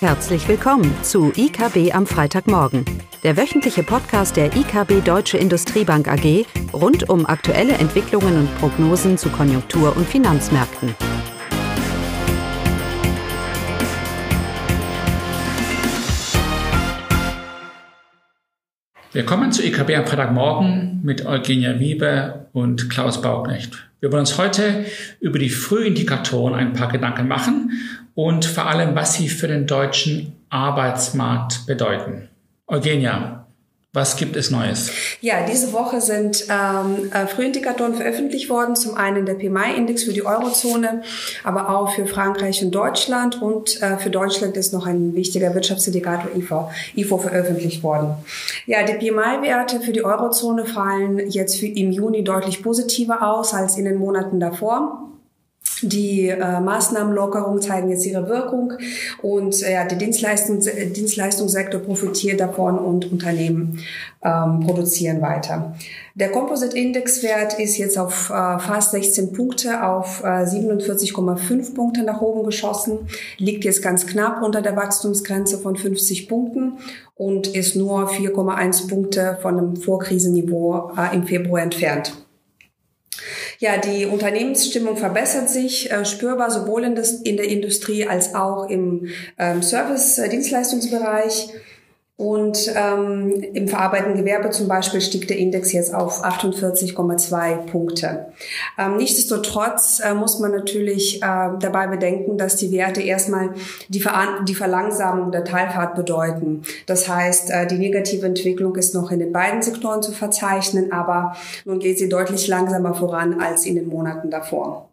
Herzlich willkommen zu IKB am Freitagmorgen, der wöchentliche Podcast der IKB Deutsche Industriebank AG rund um aktuelle Entwicklungen und Prognosen zu Konjunktur- und Finanzmärkten. Willkommen zu IKB am Freitagmorgen mit Eugenia Wiebe und Klaus Bauknecht. Wir wollen uns heute über die Frühindikatoren ein paar Gedanken machen und vor allem, was sie für den deutschen Arbeitsmarkt bedeuten. Eugenia, was gibt es Neues? Ja, diese Woche sind ähm, äh, Frühindikatoren veröffentlicht worden. Zum einen der PMI-Index für die Eurozone, aber auch für Frankreich und Deutschland. Und äh, für Deutschland ist noch ein wichtiger Wirtschaftsindikator IFO, IFO veröffentlicht worden. Ja, die PMI-Werte für die Eurozone fallen jetzt für, im Juni deutlich positiver aus als in den Monaten davor. Die äh, Maßnahmenlockerungen zeigen jetzt ihre Wirkung und äh, der Dienstleistung, Dienstleistungssektor profitiert davon und Unternehmen ähm, produzieren weiter. Der Composite-Indexwert ist jetzt auf äh, fast 16 Punkte, auf äh, 47,5 Punkte nach oben geschossen, liegt jetzt ganz knapp unter der Wachstumsgrenze von 50 Punkten und ist nur 4,1 Punkte von dem Vorkrisenniveau äh, im Februar entfernt. Ja, die Unternehmensstimmung verbessert sich äh, spürbar sowohl in, das, in der Industrie als auch im ähm, Service-Dienstleistungsbereich. Äh, und ähm, im verarbeitenden Gewerbe zum Beispiel stieg der Index jetzt auf 48,2 Punkte. Ähm, nichtsdestotrotz äh, muss man natürlich äh, dabei bedenken, dass die Werte erstmal die, Ver die Verlangsamung der Teilfahrt bedeuten. Das heißt, äh, die negative Entwicklung ist noch in den beiden Sektoren zu verzeichnen, aber nun geht sie deutlich langsamer voran als in den Monaten davor.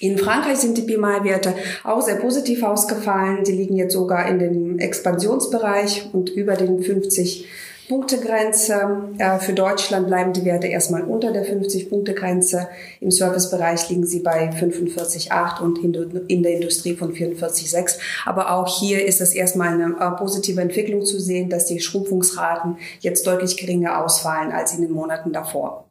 In Frankreich sind die PMI-Werte auch sehr positiv ausgefallen. Die liegen jetzt sogar in dem Expansionsbereich und über den 50 Punktegrenze. Für Deutschland bleiben die Werte erstmal unter der 50-Punkte-Grenze. Im Servicebereich liegen sie bei 45,8 und in der Industrie von 44,6. Aber auch hier ist es erstmal eine äh, positive Entwicklung zu sehen, dass die Schrumpfungsraten jetzt deutlich geringer ausfallen als in den Monaten davor.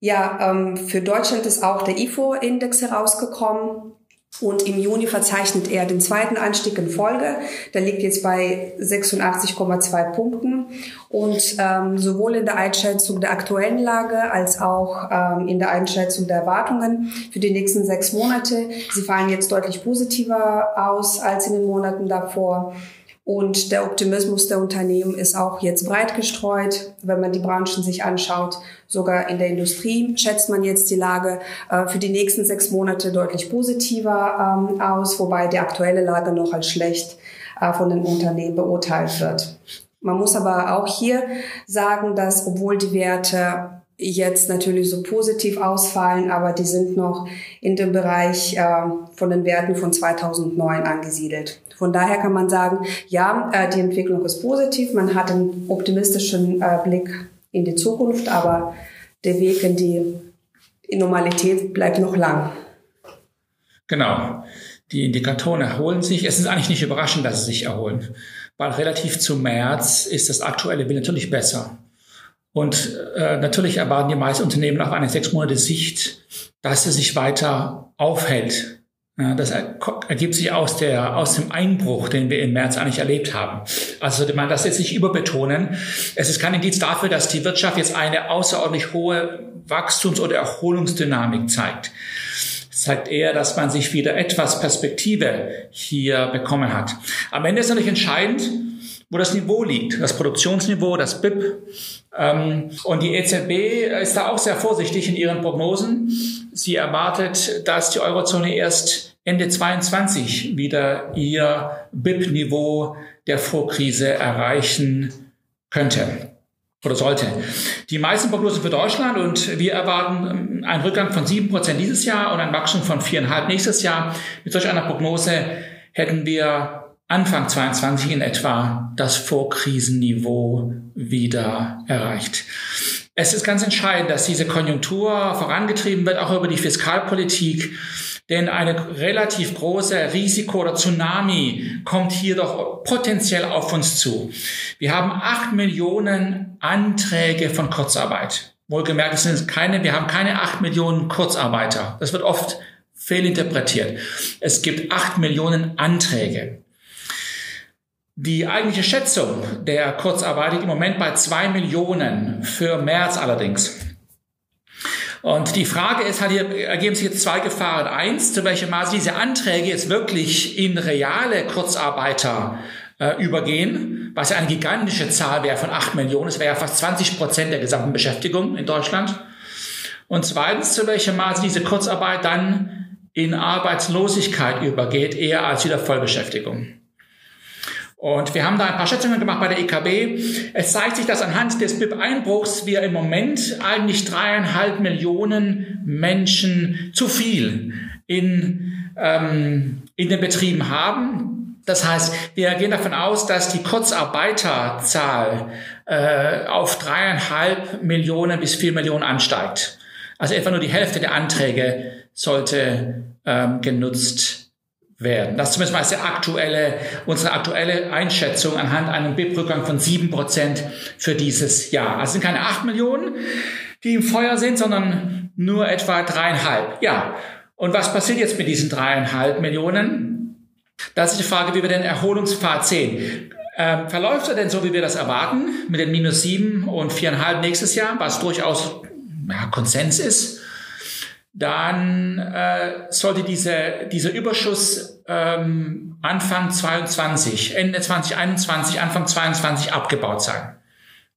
Ja, ähm, für Deutschland ist auch der IFO-Index herausgekommen. Und im Juni verzeichnet er den zweiten Anstieg in Folge. Der liegt jetzt bei 86,2 Punkten. Und ähm, sowohl in der Einschätzung der aktuellen Lage als auch ähm, in der Einschätzung der Erwartungen für die nächsten sechs Monate, sie fallen jetzt deutlich positiver aus als in den Monaten davor. Und der Optimismus der Unternehmen ist auch jetzt breit gestreut. Wenn man die Branchen sich anschaut, sogar in der Industrie schätzt man jetzt die Lage äh, für die nächsten sechs Monate deutlich positiver ähm, aus, wobei die aktuelle Lage noch als schlecht äh, von den Unternehmen beurteilt wird. Man muss aber auch hier sagen, dass obwohl die Werte jetzt natürlich so positiv ausfallen, aber die sind noch in dem Bereich äh, von den Werten von 2009 angesiedelt. Von daher kann man sagen, ja, äh, die Entwicklung ist positiv, man hat einen optimistischen äh, Blick in die Zukunft, aber der Weg in die Normalität bleibt noch lang. Genau. Die Indikatoren erholen sich. Es ist eigentlich nicht überraschend, dass sie sich erholen, weil relativ zu März ist das aktuelle Bild natürlich besser. Und äh, natürlich erwarten die meisten Unternehmen auf eine sechs Monate Sicht, dass es sich weiter aufhält. Ja, das ergibt sich aus, der, aus dem Einbruch, den wir im März eigentlich erlebt haben. Also sollte man das jetzt nicht überbetonen. Es ist kein Indiz dafür, dass die Wirtschaft jetzt eine außerordentlich hohe Wachstums- oder Erholungsdynamik zeigt. Es zeigt eher, dass man sich wieder etwas Perspektive hier bekommen hat. Am Ende ist natürlich entscheidend, wo das Niveau liegt, das Produktionsniveau, das BIP. Ähm, und die EZB ist da auch sehr vorsichtig in ihren Prognosen. Sie erwartet, dass die Eurozone erst Ende 22 wieder ihr BIP-Niveau der Vorkrise erreichen könnte oder sollte. Die meisten Prognosen für Deutschland und wir erwarten einen Rückgang von sieben Prozent dieses Jahr und ein Wachstum von viereinhalb nächstes Jahr. Mit solch einer Prognose hätten wir Anfang 22 in etwa das Vorkrisenniveau wieder erreicht. Es ist ganz entscheidend, dass diese Konjunktur vorangetrieben wird, auch über die Fiskalpolitik. Denn eine relativ große Risiko oder Tsunami kommt hier doch potenziell auf uns zu. Wir haben acht Millionen Anträge von Kurzarbeit. Wohlgemerkt, es sind keine, wir haben keine acht Millionen Kurzarbeiter. Das wird oft fehlinterpretiert. Es gibt acht Millionen Anträge. Die eigentliche Schätzung der Kurzarbeit liegt im Moment bei zwei Millionen, für März allerdings. Und die Frage ist halt, hier ergeben sich jetzt zwei Gefahren. Eins, zu welchem Maße diese Anträge jetzt wirklich in reale Kurzarbeiter äh, übergehen, was ja eine gigantische Zahl wäre von acht Millionen. Es wäre ja fast 20 Prozent der gesamten Beschäftigung in Deutschland. Und zweitens, zu welchem Maße diese Kurzarbeit dann in Arbeitslosigkeit übergeht, eher als wieder Vollbeschäftigung. Und wir haben da ein paar Schätzungen gemacht bei der EKB. Es zeigt sich, dass anhand des BIP-Einbruchs wir im Moment eigentlich dreieinhalb Millionen Menschen zu viel in, ähm, in den Betrieben haben. Das heißt, wir gehen davon aus, dass die Kurzarbeiterzahl äh, auf dreieinhalb Millionen bis vier Millionen ansteigt. Also etwa nur die Hälfte der Anträge sollte ähm, genutzt werden. Das ist zumindest mal der aktuelle, unsere aktuelle Einschätzung anhand einem BIP-Rückgang von sieben Prozent für dieses Jahr. Also sind keine acht Millionen, die im Feuer sind, sondern nur etwa dreieinhalb. Ja. Und was passiert jetzt mit diesen dreieinhalb Millionen? Das ist die Frage, wie wir den Erholungspfad sehen. Ähm, verläuft er denn so, wie wir das erwarten, mit den minus sieben und viereinhalb nächstes Jahr, was durchaus ja, Konsens ist? Dann äh, sollte diese, dieser Überschuss ähm, Anfang 22, Ende 2021, Anfang 22 abgebaut sein.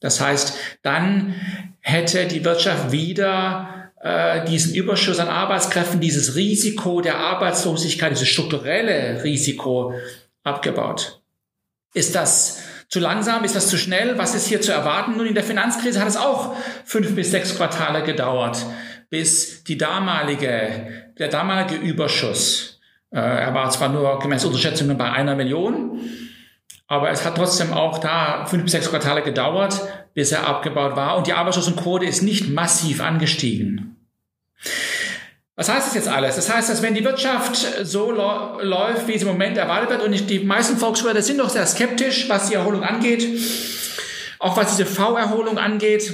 Das heißt, dann hätte die Wirtschaft wieder äh, diesen Überschuss an Arbeitskräften, dieses Risiko der Arbeitslosigkeit, dieses strukturelle Risiko abgebaut. Ist das zu langsam? Ist das zu schnell? Was ist hier zu erwarten? Nun, in der Finanzkrise hat es auch fünf bis sechs Quartale gedauert bis die damalige, der damalige Überschuss, äh, er war zwar nur gemäß Unterschätzungen bei einer Million, aber es hat trotzdem auch da fünf bis sechs Quartale gedauert, bis er abgebaut war und die Arbeitslosenquote ist nicht massiv angestiegen. Was heißt das jetzt alles? Das heißt, dass wenn die Wirtschaft so läuft, wie es im Moment erwartet wird, und die meisten Volkswirte sind doch sehr skeptisch, was die Erholung angeht, auch was diese V-Erholung angeht,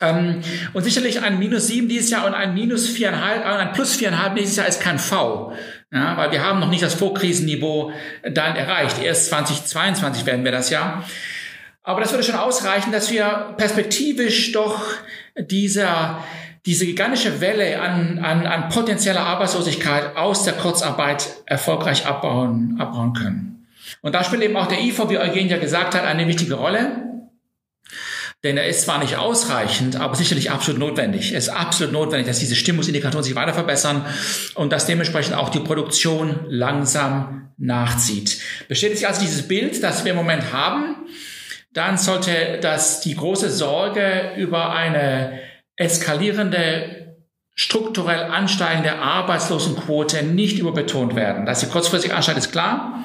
ähm, und sicherlich ein Minus sieben dieses Jahr und ein Minus viereinhalb, äh, ein Plus viereinhalb nächstes Jahr ist kein V. Ja, weil wir haben noch nicht das Vorkrisenniveau dann erreicht. Erst 2022 werden wir das ja. Aber das würde schon ausreichen, dass wir perspektivisch doch dieser, diese gigantische Welle an, an, an potenzieller Arbeitslosigkeit aus der Kurzarbeit erfolgreich abbauen, abbauen können. Und da spielt eben auch der IFO, wie Eugen ja gesagt hat, eine wichtige Rolle. Denn er ist zwar nicht ausreichend, aber sicherlich absolut notwendig. Es ist absolut notwendig, dass diese Stimmungsindikatoren sich weiter verbessern und dass dementsprechend auch die Produktion langsam nachzieht. Besteht sich also dieses Bild, das wir im Moment haben, dann sollte das die große Sorge über eine eskalierende strukturell ansteigende Arbeitslosenquote nicht überbetont werden. Dass sie kurzfristig ansteigt, ist klar.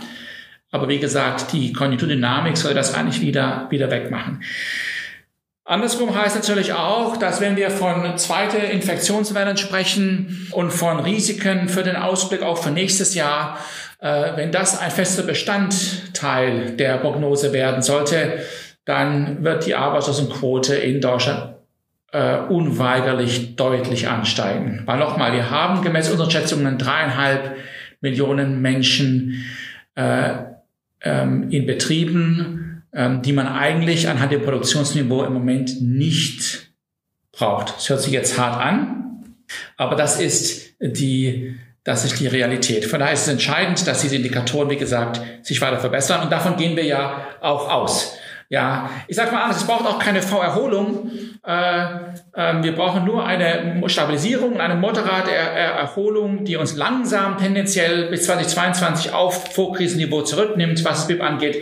Aber wie gesagt, die Konjunkturdynamik soll das eigentlich wieder, wieder wegmachen. Andersrum heißt natürlich auch, dass wenn wir von zweite Infektionswellen sprechen und von Risiken für den Ausblick auch für nächstes Jahr, äh, wenn das ein fester Bestandteil der Prognose werden sollte, dann wird die Arbeitslosenquote in Deutschland äh, unweigerlich deutlich ansteigen. Weil nochmal, wir haben gemäß unseren Schätzungen dreieinhalb Millionen Menschen äh, ähm, in Betrieben, die man eigentlich anhand dem Produktionsniveau im Moment nicht braucht. Das hört sich jetzt hart an, aber das ist die, das ist die Realität. Von daher ist es entscheidend, dass diese Indikatoren, wie gesagt, sich weiter verbessern und davon gehen wir ja auch aus. Ja, ich sage mal anders, es braucht auch keine V-Erholung. Äh, äh, wir brauchen nur eine Stabilisierung, eine moderate er er Erholung, die uns langsam tendenziell bis 2022 auf Vorkrisenniveau zurücknimmt, was BIP angeht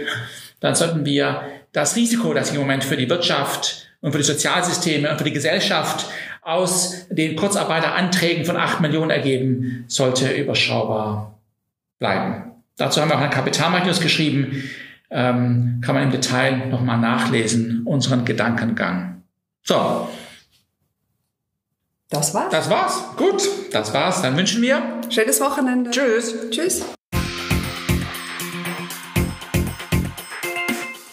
dann sollten wir das Risiko, das sich im Moment für die Wirtschaft und für die Sozialsysteme und für die Gesellschaft aus den Kurzarbeiteranträgen von acht Millionen ergeben, sollte überschaubar bleiben. Dazu haben wir auch eine Kapitalmarkt geschrieben, ähm, kann man im Detail nochmal nachlesen, unseren Gedankengang. So. Das war's. Das war's. Gut, das war's. Dann wünschen wir schönes Wochenende. Tschüss. Tschüss.